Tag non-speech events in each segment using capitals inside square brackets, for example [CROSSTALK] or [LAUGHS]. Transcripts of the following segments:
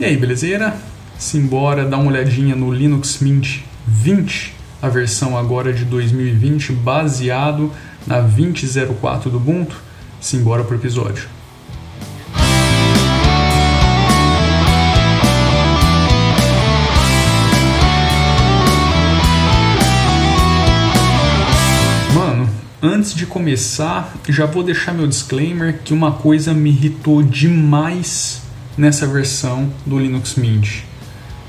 E aí, belezeira? Simbora dar uma olhadinha no Linux Mint 20, a versão agora de 2020, baseado na 2004 do Ubuntu? Simbora pro episódio. Antes de começar, já vou deixar meu disclaimer que uma coisa me irritou demais nessa versão do Linux Mint,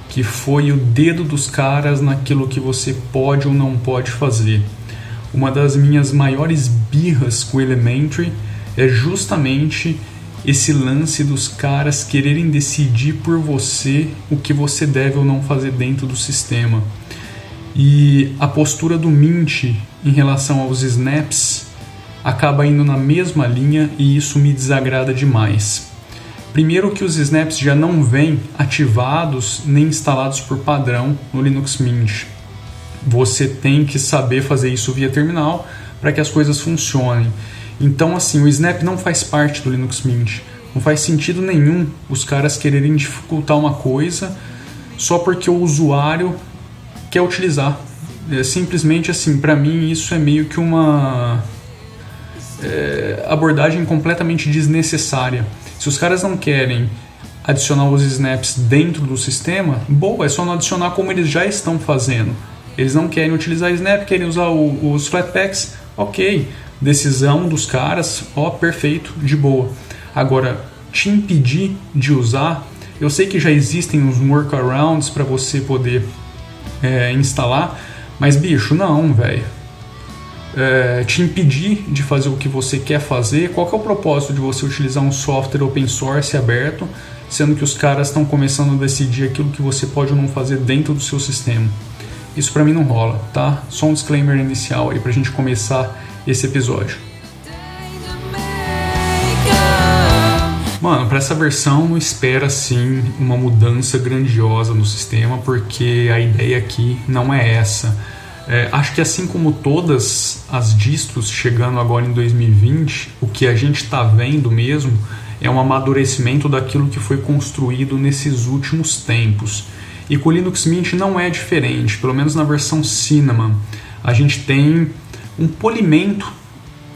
que foi o dedo dos caras naquilo que você pode ou não pode fazer. Uma das minhas maiores birras com o Elementary é justamente esse lance dos caras quererem decidir por você o que você deve ou não fazer dentro do sistema. E a postura do Mint em relação aos snaps acaba indo na mesma linha e isso me desagrada demais. Primeiro que os snaps já não vêm ativados nem instalados por padrão no Linux Mint. Você tem que saber fazer isso via terminal para que as coisas funcionem. Então, assim, o snap não faz parte do Linux Mint. Não faz sentido nenhum os caras quererem dificultar uma coisa só porque o usuário quer utilizar. É, simplesmente assim, para mim isso é meio que uma é, abordagem completamente desnecessária. Se os caras não querem adicionar os snaps dentro do sistema, boa, é só não adicionar como eles já estão fazendo. Eles não querem utilizar snap, querem usar o, os flatpaks, ok. Decisão dos caras, ó, perfeito, de boa. Agora, te impedir de usar, eu sei que já existem uns workarounds para você poder é, instalar, mas bicho, não, velho é, te impedir de fazer o que você quer fazer. Qual que é o propósito de você utilizar um software open source aberto, sendo que os caras estão começando a decidir aquilo que você pode ou não fazer dentro do seu sistema? Isso para mim não rola, tá? Só um disclaimer inicial aí pra gente começar esse episódio. Mano, para essa versão não espera sim uma mudança grandiosa no sistema, porque a ideia aqui não é essa. É, acho que assim como todas as distros chegando agora em 2020, o que a gente está vendo mesmo é um amadurecimento daquilo que foi construído nesses últimos tempos. E com o Linux Mint não é diferente, pelo menos na versão Cinnamon. A gente tem um polimento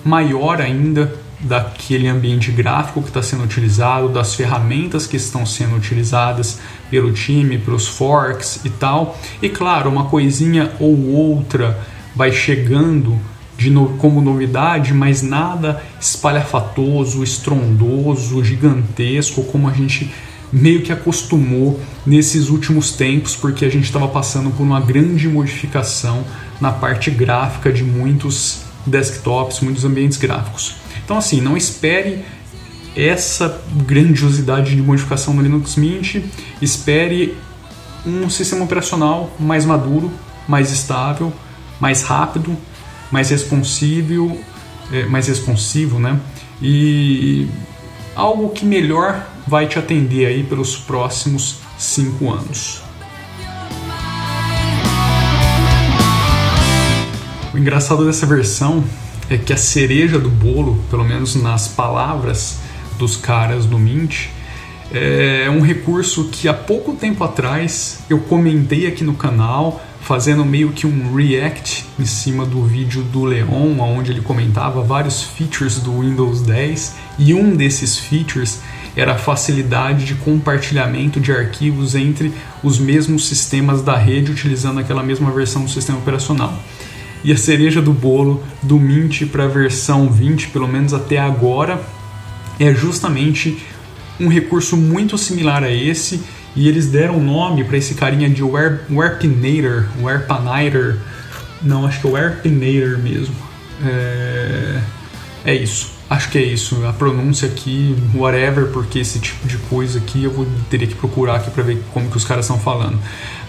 maior ainda daquele ambiente gráfico que está sendo utilizado, das ferramentas que estão sendo utilizadas pelo time, pelos forks e tal. E claro, uma coisinha ou outra vai chegando de no, como novidade, mas nada espalhafatoso, estrondoso, gigantesco, como a gente meio que acostumou nesses últimos tempos, porque a gente estava passando por uma grande modificação na parte gráfica de muitos desktops, muitos ambientes gráficos. Então, assim, não espere essa grandiosidade de modificação no Linux Mint, espere um sistema operacional mais maduro, mais estável, mais rápido, mais responsível, é, mais responsivo, né? E algo que melhor vai te atender aí pelos próximos cinco anos. O engraçado dessa versão é que a cereja do bolo, pelo menos nas palavras dos caras do Mint, é um recurso que há pouco tempo atrás eu comentei aqui no canal, fazendo meio que um react em cima do vídeo do Leon, onde ele comentava vários features do Windows 10 e um desses features era a facilidade de compartilhamento de arquivos entre os mesmos sistemas da rede utilizando aquela mesma versão do sistema operacional. E a cereja do bolo do Mint para a versão 20, pelo menos até agora, é justamente um recurso muito similar a esse e eles deram nome para esse carinha de Warpinator, Warpinator, não, acho que é Warpinator mesmo. É, é isso, acho que é isso. A pronúncia aqui, whatever, porque esse tipo de coisa aqui eu vou teria que procurar aqui para ver como que os caras estão falando.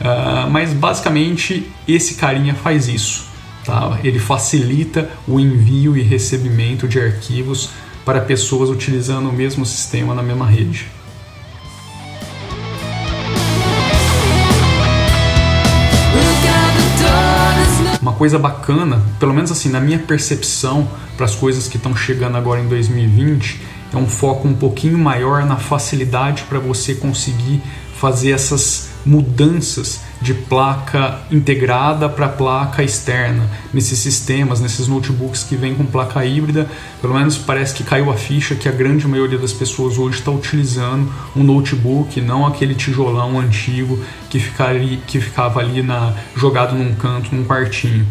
Uh, mas basicamente esse carinha faz isso. Tá? Ele facilita o envio e recebimento de arquivos para pessoas utilizando o mesmo sistema na mesma rede. Uma coisa bacana, pelo menos assim, na minha percepção para as coisas que estão chegando agora em 2020, é um foco um pouquinho maior na facilidade para você conseguir fazer essas mudanças de placa integrada para placa externa nesses sistemas, nesses notebooks que vêm com placa híbrida. Pelo menos parece que caiu a ficha que a grande maioria das pessoas hoje está utilizando um notebook, não aquele tijolão antigo que, ficaria, que ficava ali na, jogado num canto, num quartinho.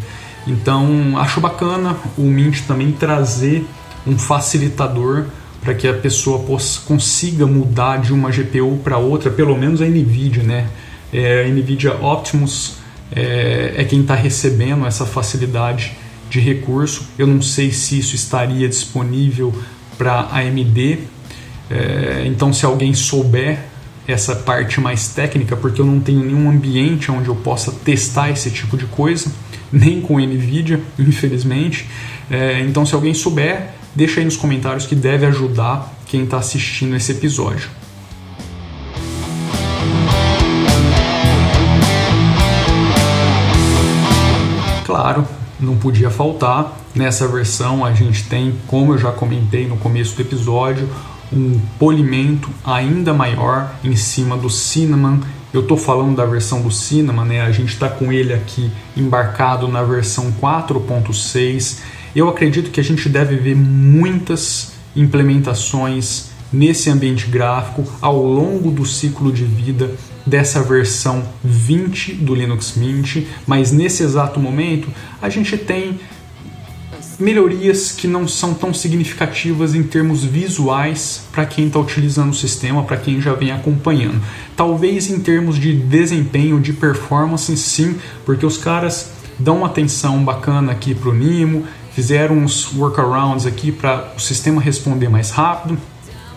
Então acho bacana o Mint também trazer um facilitador para que a pessoa possa, consiga mudar de uma GPU para outra, pelo menos a NVIDIA, né? É, a NVIDIA Optimus é, é quem está recebendo essa facilidade de recurso. Eu não sei se isso estaria disponível para AMD. É, então, se alguém souber essa parte mais técnica, porque eu não tenho nenhum ambiente onde eu possa testar esse tipo de coisa, nem com NVIDIA, infelizmente. É, então, se alguém souber, deixa aí nos comentários que deve ajudar quem está assistindo esse episódio. Claro, não podia faltar. Nessa versão a gente tem, como eu já comentei no começo do episódio, um polimento ainda maior em cima do Cinnamon. Eu estou falando da versão do Cinnamon, né? A gente está com ele aqui embarcado na versão 4.6 eu acredito que a gente deve ver muitas implementações nesse ambiente gráfico ao longo do ciclo de vida dessa versão 20 do Linux Mint, mas nesse exato momento a gente tem melhorias que não são tão significativas em termos visuais para quem está utilizando o sistema, para quem já vem acompanhando. Talvez em termos de desempenho, de performance, sim, porque os caras dão uma atenção bacana aqui para o Nimo, fizeram uns workarounds aqui para o sistema responder mais rápido,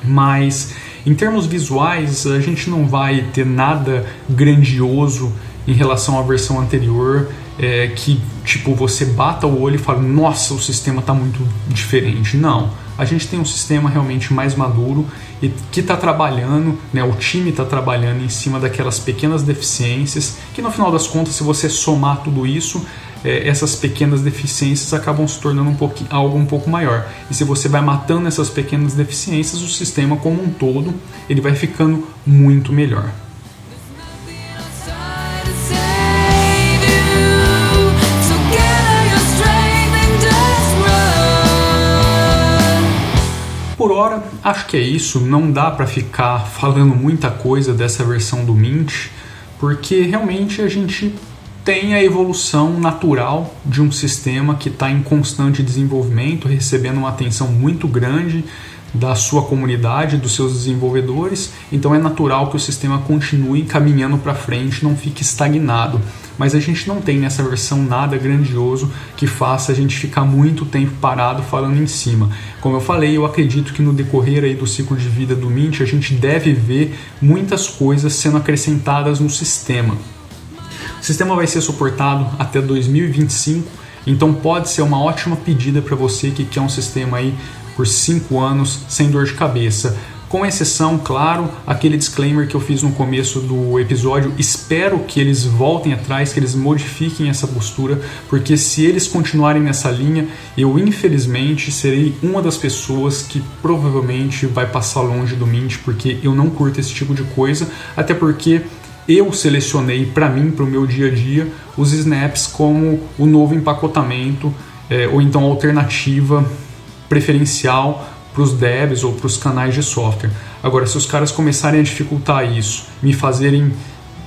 mas em termos visuais a gente não vai ter nada grandioso em relação à versão anterior é, que tipo você bata o olho e fala nossa o sistema está muito diferente. Não. A gente tem um sistema realmente mais maduro e que está trabalhando né o time está trabalhando em cima daquelas pequenas deficiências que no final das contas se você somar tudo isso é, essas pequenas deficiências acabam se tornando um pouquinho, algo um pouco maior. E se você vai matando essas pequenas deficiências, o sistema como um todo ele vai ficando muito melhor. Por hora, acho que é isso. Não dá para ficar falando muita coisa dessa versão do Mint, porque realmente a gente tem a evolução natural de um sistema que está em constante desenvolvimento, recebendo uma atenção muito grande da sua comunidade, dos seus desenvolvedores, então é natural que o sistema continue caminhando para frente, não fique estagnado. Mas a gente não tem nessa versão nada grandioso que faça a gente ficar muito tempo parado falando em cima. Como eu falei, eu acredito que no decorrer aí do ciclo de vida do Mint a gente deve ver muitas coisas sendo acrescentadas no sistema. O sistema vai ser suportado até 2025, então pode ser uma ótima pedida para você que quer um sistema aí por 5 anos sem dor de cabeça. Com exceção, claro, aquele disclaimer que eu fiz no começo do episódio, espero que eles voltem atrás, que eles modifiquem essa postura, porque se eles continuarem nessa linha, eu infelizmente serei uma das pessoas que provavelmente vai passar longe do Mint, porque eu não curto esse tipo de coisa, até porque eu selecionei para mim, para o meu dia a dia, os snaps como o novo empacotamento é, ou então alternativa preferencial para os devs ou para os canais de software. Agora, se os caras começarem a dificultar isso, me fazerem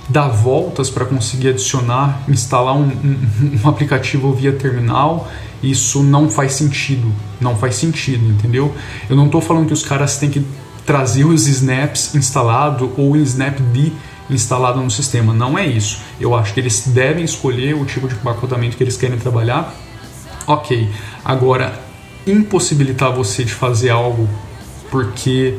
dar voltas para conseguir adicionar, instalar um, um, [LAUGHS] um, aplicativo via terminal, isso não faz sentido. Não faz sentido, entendeu? Eu não estou falando que os caras têm que trazer os snaps instalado ou o snapd instalado no sistema. Não é isso. Eu acho que eles devem escolher o tipo de empacotamento que eles querem trabalhar. Ok. Agora, impossibilitar você de fazer algo porque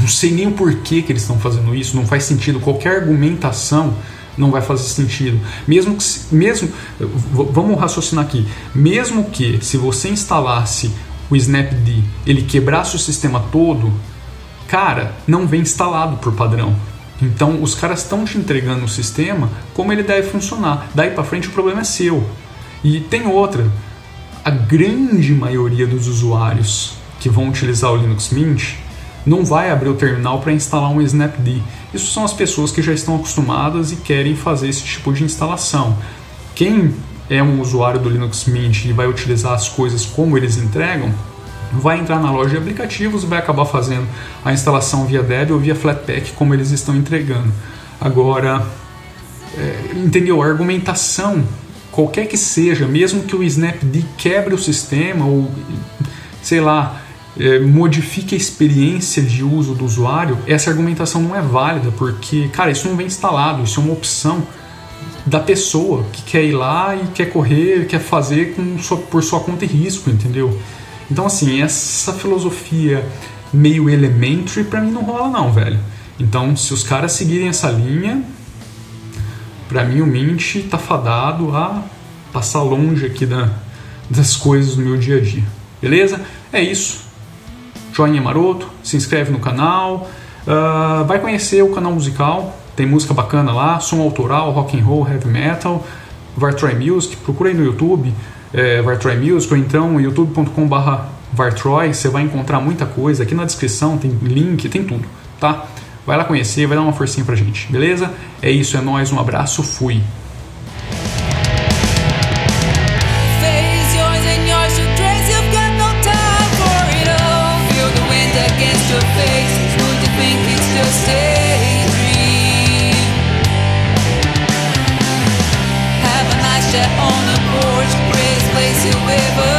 não sei nem o porquê que eles estão fazendo isso, não faz sentido. Qualquer argumentação não vai fazer sentido. Mesmo que, mesmo, vamos raciocinar aqui. Mesmo que se você instalasse o Snapd, ele quebrasse o sistema todo, cara, não vem instalado por padrão. Então os caras estão te entregando o sistema como ele deve funcionar. Daí para frente o problema é seu. E tem outra. A grande maioria dos usuários que vão utilizar o Linux Mint não vai abrir o terminal para instalar um Snapd. Isso são as pessoas que já estão acostumadas e querem fazer esse tipo de instalação. Quem é um usuário do Linux Mint e vai utilizar as coisas como eles entregam, vai entrar na loja de aplicativos e vai acabar fazendo a instalação via Debian ou via Flatpak como eles estão entregando. Agora, é, entendeu? A argumentação, qualquer que seja, mesmo que o Snapd quebre o sistema ou, sei lá, é, modifique a experiência de uso do usuário, essa argumentação não é válida, porque, cara, isso não vem instalado, isso é uma opção da pessoa que quer ir lá e quer correr, quer fazer com sua, por sua conta e risco, entendeu? Então, assim, essa filosofia meio elementary para mim não rola não, velho. Então, se os caras seguirem essa linha, para mim o Mint tá fadado a passar longe aqui da, das coisas do meu dia a dia. Beleza? É isso. Joinha maroto, se inscreve no canal, uh, vai conhecer o canal musical, tem música bacana lá, som autoral, rock and roll, heavy metal, Vartroy Music, procura aí no YouTube, é, Vartroy Music, ou então youtube.com.br Vartroy, você vai encontrar muita coisa, aqui na descrição tem link, tem tudo, tá? Vai lá conhecer, vai dar uma forcinha pra gente, beleza? É isso, é nóis, um abraço, fui! place you ever